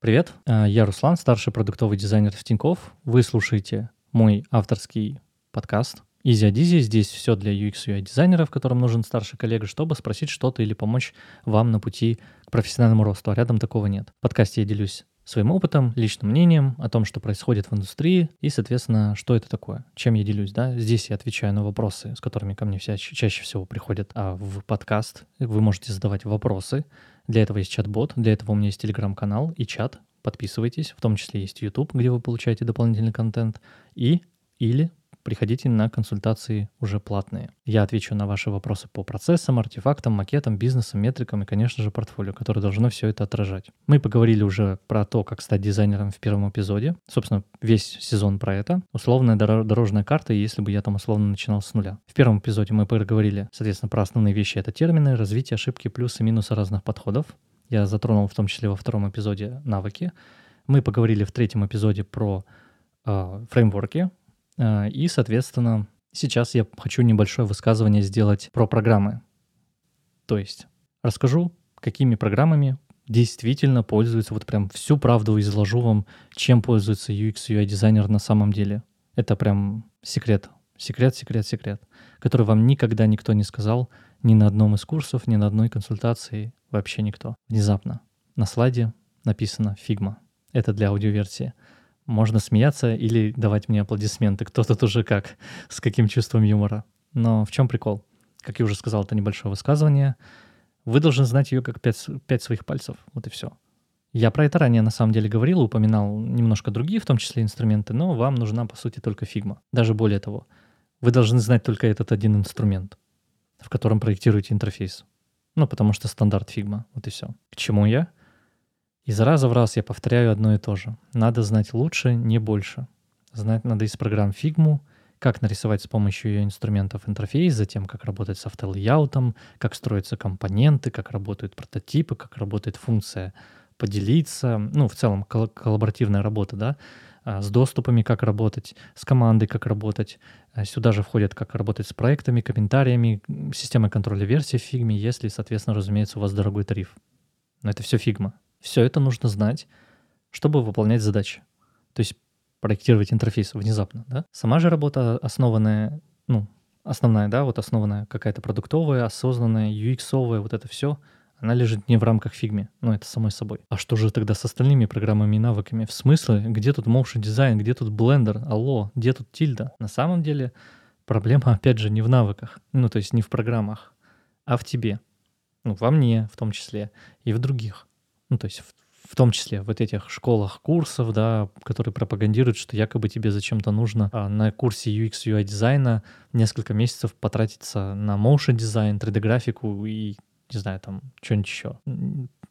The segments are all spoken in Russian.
Привет, а, я Руслан, старший продуктовый дизайнер в Тинькофф. Вы слушаете мой авторский подкаст Easy Adizi. Здесь все для UX UI дизайнеров, которым нужен старший коллега, чтобы спросить что-то или помочь вам на пути к профессиональному росту, а рядом такого нет. В подкасте я делюсь своим опытом, личным мнением о том, что происходит в индустрии и, соответственно, что это такое, чем я делюсь, да. Здесь я отвечаю на вопросы, с которыми ко мне вся, чаще всего приходят а в подкаст. Вы можете задавать вопросы, для этого есть чат-бот, для этого у меня есть телеграм-канал и чат. Подписывайтесь, в том числе есть YouTube, где вы получаете дополнительный контент, и или приходите на консультации уже платные. Я отвечу на ваши вопросы по процессам, артефактам, макетам, бизнесам, метрикам и, конечно же, портфолио, которое должно все это отражать. Мы поговорили уже про то, как стать дизайнером в первом эпизоде. Собственно, весь сезон про это. Условная дорожная карта, если бы я там условно начинал с нуля. В первом эпизоде мы поговорили, соответственно, про основные вещи. Это термины, развитие, ошибки, плюсы, минусы разных подходов. Я затронул в том числе во втором эпизоде навыки. Мы поговорили в третьем эпизоде про э, фреймворки, и, соответственно, сейчас я хочу небольшое высказывание сделать про программы. То есть расскажу, какими программами действительно пользуются, вот прям всю правду изложу вам, чем пользуется UX, UI дизайнер на самом деле. Это прям секрет, секрет, секрет, секрет, который вам никогда никто не сказал ни на одном из курсов, ни на одной консультации, вообще никто. Внезапно на слайде написано Figma. Это для аудиоверсии. Можно смеяться или давать мне аплодисменты. Кто тут уже как, с каким чувством юмора. Но в чем прикол? Как я уже сказал, это небольшое высказывание. Вы должны знать ее как пять, пять своих пальцев. Вот и все. Я про это ранее на самом деле говорил, упоминал немножко другие, в том числе инструменты, но вам нужна, по сути, только Figma. Даже более того, вы должны знать только этот один инструмент, в котором проектируете интерфейс. Ну, потому что стандарт Figma. Вот и все. К чему я? Из раза в раз я повторяю одно и то же. Надо знать лучше, не больше. Знать надо из программ Figma, как нарисовать с помощью ее инструментов интерфейс, затем как работать с auto layout ом, как строятся компоненты, как работают прототипы, как работает функция поделиться, ну, в целом кол- коллаборативная работа, да, а, с доступами, как работать, с командой, как работать. А, сюда же входит, как работать с проектами, комментариями, системой контроля версий в фигме, если, соответственно, разумеется, у вас дорогой тариф. Но это все Figma. Все это нужно знать, чтобы выполнять задачи. То есть проектировать интерфейс внезапно, да? Сама же работа основанная, ну, основная, да, вот основанная какая-то продуктовая, осознанная, UX-овая, вот это все, она лежит не в рамках фигме, ну, это самой собой. А что же тогда с остальными программами и навыками? В смысле, где тут motion дизайн, где тут Blender, алло, где тут Tilda? На самом деле проблема, опять же, не в навыках, ну, то есть не в программах, а в тебе. Ну, во мне в том числе и в других ну, то есть в, в том числе вот этих школах курсов, да, которые пропагандируют, что якобы тебе зачем-то нужно а, на курсе UX UI дизайна несколько месяцев потратиться на motion дизайн, 3D-графику и, не знаю, там, что-нибудь еще,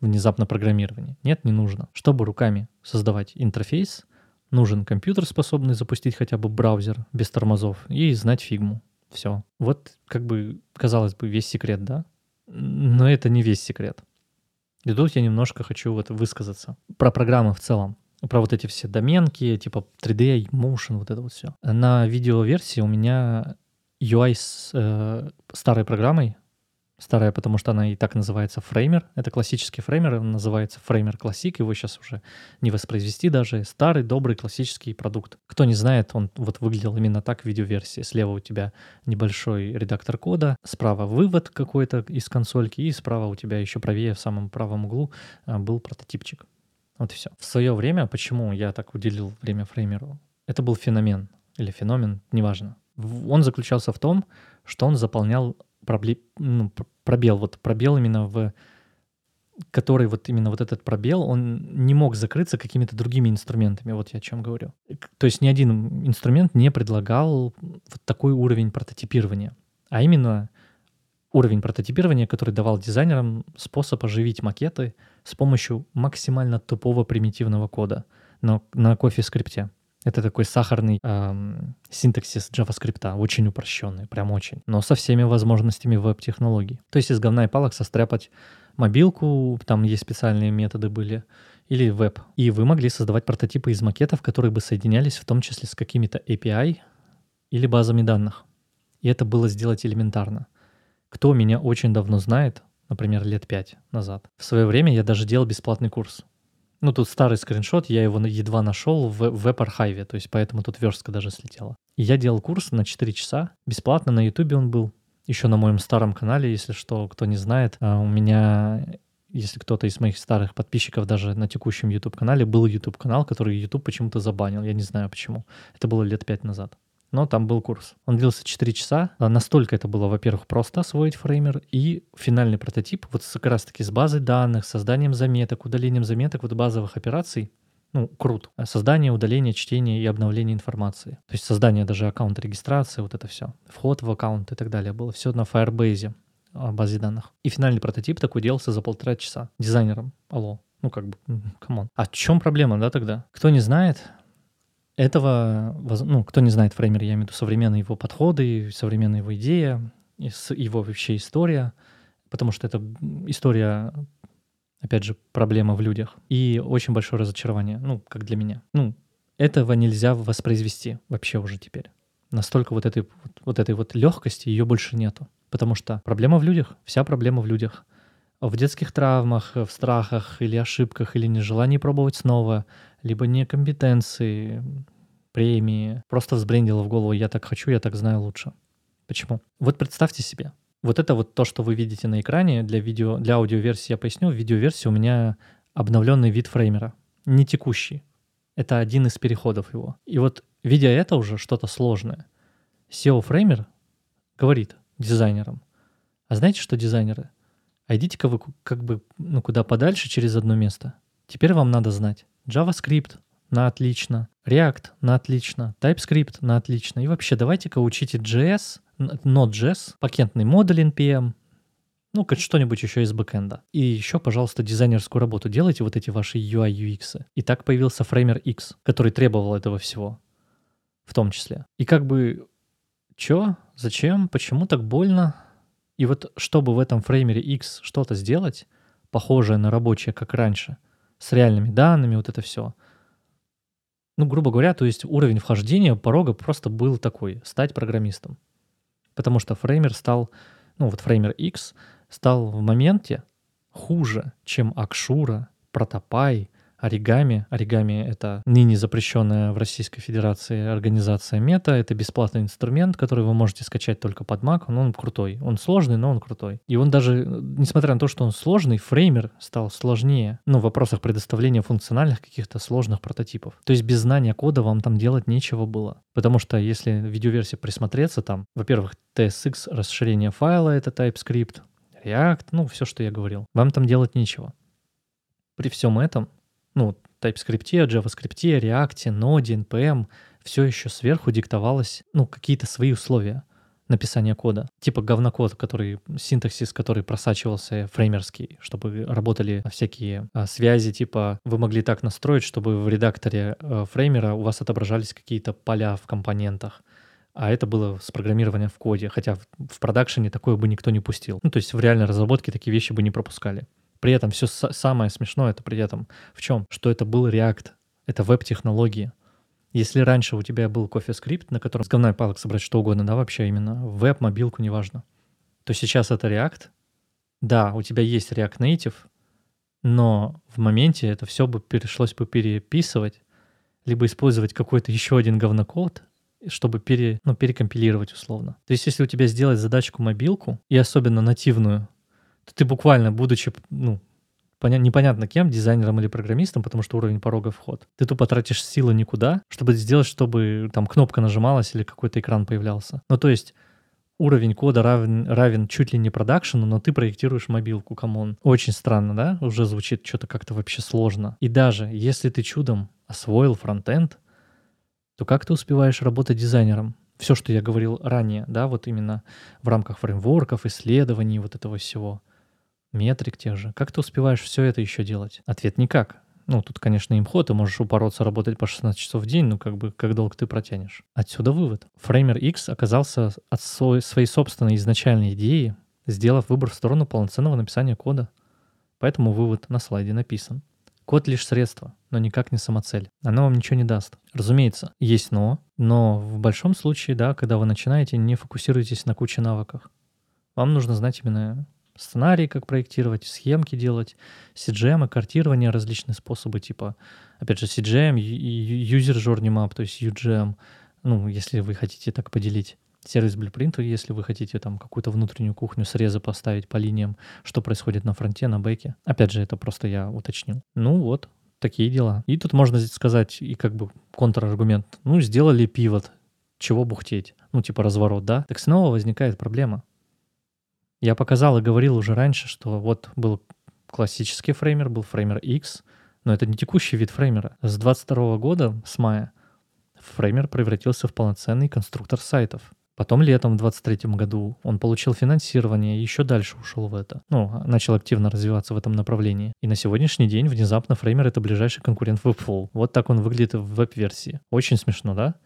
внезапно программирование. Нет, не нужно. Чтобы руками создавать интерфейс, нужен компьютер, способный запустить хотя бы браузер без тормозов и знать фигму. Все. Вот как бы, казалось бы, весь секрет, да? Но это не весь секрет. И тут я немножко хочу вот высказаться про программы в целом. Про вот эти все доменки, типа 3D, Motion, вот это вот все. На видеоверсии у меня UI с э, старой программой, старая, потому что она и так называется фреймер. Это классический фреймер, он называется фреймер классик, его сейчас уже не воспроизвести даже. Старый, добрый, классический продукт. Кто не знает, он вот выглядел именно так в видеоверсии. Слева у тебя небольшой редактор кода, справа вывод какой-то из консольки, и справа у тебя еще правее в самом правом углу а, был прототипчик. Вот и все. В свое время, почему я так уделил время фреймеру? Это был феномен или феномен, неважно. Он заключался в том, что он заполнял пробле... ну, пробел, вот пробел именно в который вот именно вот этот пробел, он не мог закрыться какими-то другими инструментами, вот я о чем говорю. То есть ни один инструмент не предлагал вот такой уровень прототипирования, а именно уровень прототипирования, который давал дизайнерам способ оживить макеты с помощью максимально тупого примитивного кода на, на кофе-скрипте. Это такой сахарный эм, синтаксис JavaScript, очень упрощенный, прям очень, но со всеми возможностями веб-технологий. То есть из говна и палок состряпать мобилку, там есть специальные методы были, или веб. И вы могли создавать прототипы из макетов, которые бы соединялись в том числе с какими-то API или базами данных. И это было сделать элементарно. Кто меня очень давно знает, например, лет пять назад, в свое время я даже делал бесплатный курс Ну, тут старый скриншот, я его едва нашел в веб-архиве, то есть поэтому тут верстка даже слетела. И я делал курс на 4 часа, бесплатно, на ютубе он был, еще на моем старом канале, если что, кто не знает. А у меня, если кто-то из моих старых подписчиков даже на текущем YouTube-канале, был YouTube-канал, который YouTube почему-то забанил, я не знаю почему. Это было лет 5 назад но там был курс. Он длился 4 часа. А настолько это было, во-первых, просто освоить фреймер и финальный прототип, вот как раз-таки с базой данных, созданием заметок, удалением заметок, вот базовых операций, ну, крут. Создание, удаление, чтение и обновление информации. То есть создание даже аккаунта регистрации, вот это все. Вход в аккаунт и так далее было. Все на Firebase, а, базе данных. И финальный прототип такой делался за полтора часа дизайнером. Алло. Ну, как бы, come on. А в чем проблема, да, тогда? Кто не знает, этого, ну, кто не знает Framer, я имею в виду современные его подходы, современная его идея, его вообще история, потому что это история, опять же, проблема в людях и очень большое разочарование, ну, как для меня. Ну, этого нельзя воспроизвести вообще уже теперь. Настолько вот этой вот, вот этой вот легкости ее больше нету. Потому что проблема в людях, вся проблема в людях. В детских травмах, в страхах или ошибках, или нежелании пробовать снова, либо некомпетенции, премии. Просто взбрендило в голову «я так хочу, я так знаю лучше». Почему? Вот представьте себе, вот это вот то, что вы видите на экране для видео, для аудиоверсии я поясню. В видеоверсии у меня обновленный вид фреймера, не текущий. Это один из переходов его. И вот видя это уже что-то сложное, SEO-фреймер говорит дизайнерам, а знаете что, дизайнеры, а идите-ка вы как бы ну, куда подальше через одно место. Теперь вам надо знать, JavaScript на отлично, React на отлично, TypeScript на отлично. И вообще давайте-ка учите JS, Node.js, пакетный модуль NPM, ну, как что-нибудь еще из бэкэнда. И еще, пожалуйста, дизайнерскую работу делайте, вот эти ваши UI, UX. И так появился фреймер X, который требовал этого всего, в том числе. И как бы, чё, зачем, почему так больно? И вот чтобы в этом фреймере X что-то сделать, похожее на рабочее, как раньше – с реальными данными, вот это все. Ну, грубо говоря, то есть уровень вхождения порога просто был такой, стать программистом. Потому что фреймер стал, ну вот фреймер X стал в моменте хуже, чем Акшура, Протопай, Оригами. Оригами — это ныне запрещенная в Российской Федерации организация Мета. Это бесплатный инструмент, который вы можете скачать только под Mac. Но он крутой. Он сложный, но он крутой. И он даже, несмотря на то, что он сложный, фреймер стал сложнее. Ну, в вопросах предоставления функциональных каких-то сложных прототипов. То есть без знания кода вам там делать нечего было. Потому что если видеоверсии присмотреться, там, во-первых, TSX, расширение файла — это TypeScript, React, ну, все, что я говорил. Вам там делать нечего. При всем этом ну, TypeScript, JavaScript, React, Node, NPM, все еще сверху диктовалось, ну, какие-то свои условия написания кода. Типа говнокод, который, синтаксис, который просачивался фреймерский, чтобы работали всякие а, связи, типа вы могли так настроить, чтобы в редакторе а, фреймера у вас отображались какие-то поля в компонентах. А это было с программированием в коде, хотя в, в продакшене такое бы никто не пустил. Ну, то есть в реальной разработке такие вещи бы не пропускали. При этом все самое смешное это при этом в чем? Что это был React, это веб-технологии. Если раньше у тебя был CoffeeScript, на котором с говна палок собрать что угодно, да, вообще именно веб, мобилку, неважно, то сейчас это React. Да, у тебя есть React Native, но в моменте это все бы пришлось бы переписывать, либо использовать какой-то еще один говнокод, чтобы пере, ну, перекомпилировать условно. То есть если у тебя сделать задачку мобилку, и особенно нативную, ты буквально, будучи, ну, поня- непонятно кем, дизайнером или программистом, потому что уровень порога вход, ты тупо тратишь силы никуда, чтобы сделать, чтобы там кнопка нажималась или какой-то экран появлялся. Ну, то есть уровень кода равен, равен чуть ли не продакшену, но ты проектируешь мобилку, come on. Очень странно, да? Уже звучит что-то как-то вообще сложно. И даже если ты чудом освоил фронтенд, то как ты успеваешь работать дизайнером? Все, что я говорил ранее, да, вот именно в рамках фреймворков, исследований, вот этого всего метрик тех же. Как ты успеваешь все это еще делать? Ответ никак. Ну, тут, конечно, имхо, ты можешь упороться работать по 16 часов в день, но как бы как долго ты протянешь. Отсюда вывод. Фреймер X оказался от своей собственной изначальной идеи, сделав выбор в сторону полноценного написания кода. Поэтому вывод на слайде написан. Код лишь средство, но никак не самоцель. Оно вам ничего не даст. Разумеется, есть но, но в большом случае, да, когда вы начинаете, не фокусируйтесь на куче навыках. Вам нужно знать именно сценарии, как проектировать, схемки делать, CGM и картирование, различные способы, типа, опять же, CGM, User Journey Map, то есть UGM, ну, если вы хотите так поделить сервис Blueprint, если вы хотите там какую-то внутреннюю кухню, срезы поставить по линиям, что происходит на фронте, на бэке. Опять же, это просто я уточнил. Ну вот, такие дела. И тут можно сказать и как бы контраргумент. Ну, сделали пивот, чего бухтеть? Ну, типа разворот, да? Так снова возникает проблема. Я показал и говорил уже раньше, что вот был классический фреймер, был фреймер X, но это не текущий вид фреймера. С 22 года, с мая, фреймер превратился в полноценный конструктор сайтов. Потом летом в 23 году он получил финансирование и еще дальше ушел в это. Ну, начал активно развиваться в этом направлении. И на сегодняшний день внезапно Framer — это ближайший конкурент Webflow. Вот так он выглядит в веб-версии. Очень смешно, да?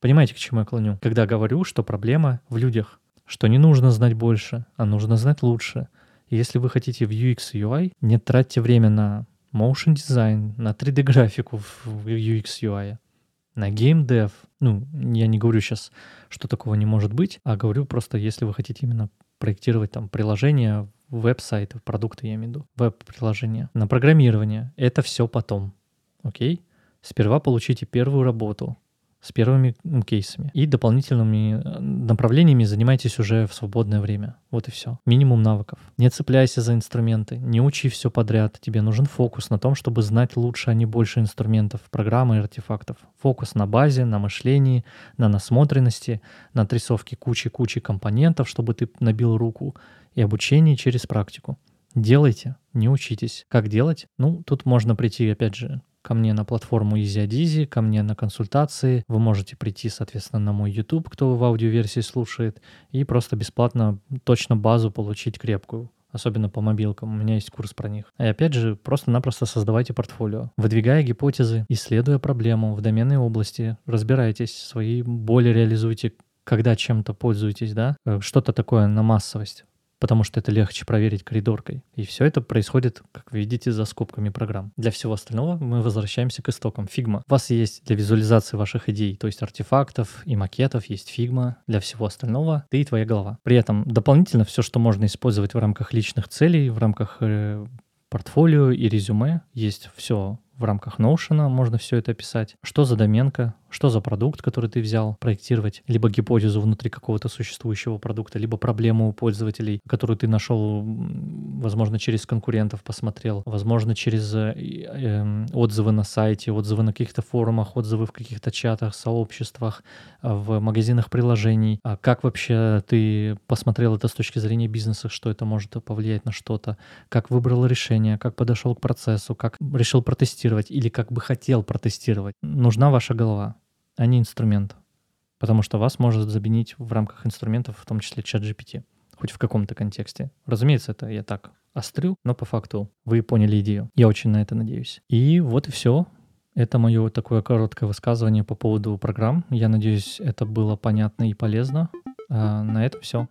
Понимаете, к чему я клоню? Когда говорю, что проблема в людях, что не нужно знать больше, а нужно знать лучше. И если вы хотите в UX и UI, не тратьте время на motion design, на 3D-графику в UX UI на геймдев. Ну, я не говорю сейчас, что такого не может быть, а говорю просто, если вы хотите именно проектировать там приложения, веб-сайты, продукты, я имею в виду, веб-приложения, на программирование, это все потом, окей? Сперва получите первую работу, с первыми кейсами. И дополнительными э, направлениями занимайтесь уже в свободное время. Вот и все. Минимум навыков. Не цепляйся за инструменты, не учи все подряд. Тебе нужен фокус на том, чтобы знать лучше, а не больше инструментов, программы и артефактов. Фокус на базе, на мышлении, на насмотренности, на отрисовке кучи-кучи компонентов, чтобы ты набил руку, и обучение через практику. Делайте, не учитесь. Как делать? Ну, тут можно прийти, опять же, ко мне на платформу EasyAdizi, ко мне на консультации. Вы можете прийти, соответственно, на мой YouTube, кто в аудиоверсии слушает, и просто бесплатно точно базу получить крепкую особенно по мобилкам. У меня есть курс про них. И опять же, просто-напросто создавайте портфолио. Выдвигая гипотезы, исследуя проблему в доменной области, разбирайтесь, свои боли реализуйте, когда чем-то пользуетесь, да, э, что-то такое на массовость потому что это легче проверить коридоркой. И все это происходит, как вы видите, за скобками программ. Для всего остального мы возвращаемся к истокам. Figma. У вас есть для визуализации ваших идей, то есть артефактов и макетов, есть Figma. Для всего остального ты и твоя голова. При этом дополнительно все, что можно использовать в рамках личных целей, в рамках э, портфолио и резюме, есть все в рамках Notion можно все это описать. Что за доменка, что за продукт, который ты взял, проектировать, либо гипотезу внутри какого-то существующего продукта, либо проблему у пользователей, которую ты нашел, возможно, через конкурентов посмотрел, возможно, через э, э, отзывы на сайте, отзывы на каких-то форумах, отзывы в каких-то чатах, сообществах, в магазинах приложений. А как вообще ты посмотрел это с точки зрения бизнеса, что это может повлиять на что-то, как выбрал решение, как подошел к процессу, как решил протестировать или как бы хотел протестировать. Нужна ваша голова а не инструмент. Потому что вас может заменить в рамках инструментов, в том числе чат GPT, хоть в каком-то контексте. Разумеется, это я так острю, но по факту вы поняли идею. Я очень на это надеюсь. И вот и все. Это мое такое короткое высказывание по поводу программ. Я надеюсь, это было понятно и полезно. А на этом все.